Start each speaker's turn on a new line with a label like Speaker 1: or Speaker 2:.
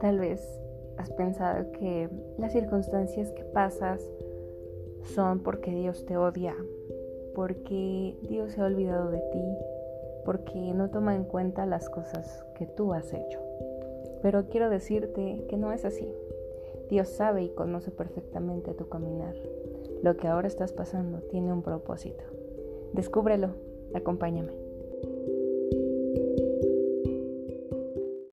Speaker 1: Tal vez has pensado que las circunstancias que pasas son porque Dios te odia, porque Dios se ha olvidado de ti, porque no toma en cuenta las cosas que tú has hecho. Pero quiero decirte que no es así. Dios sabe y conoce perfectamente tu caminar. Lo que ahora estás pasando tiene un propósito. Descúbrelo, acompáñame.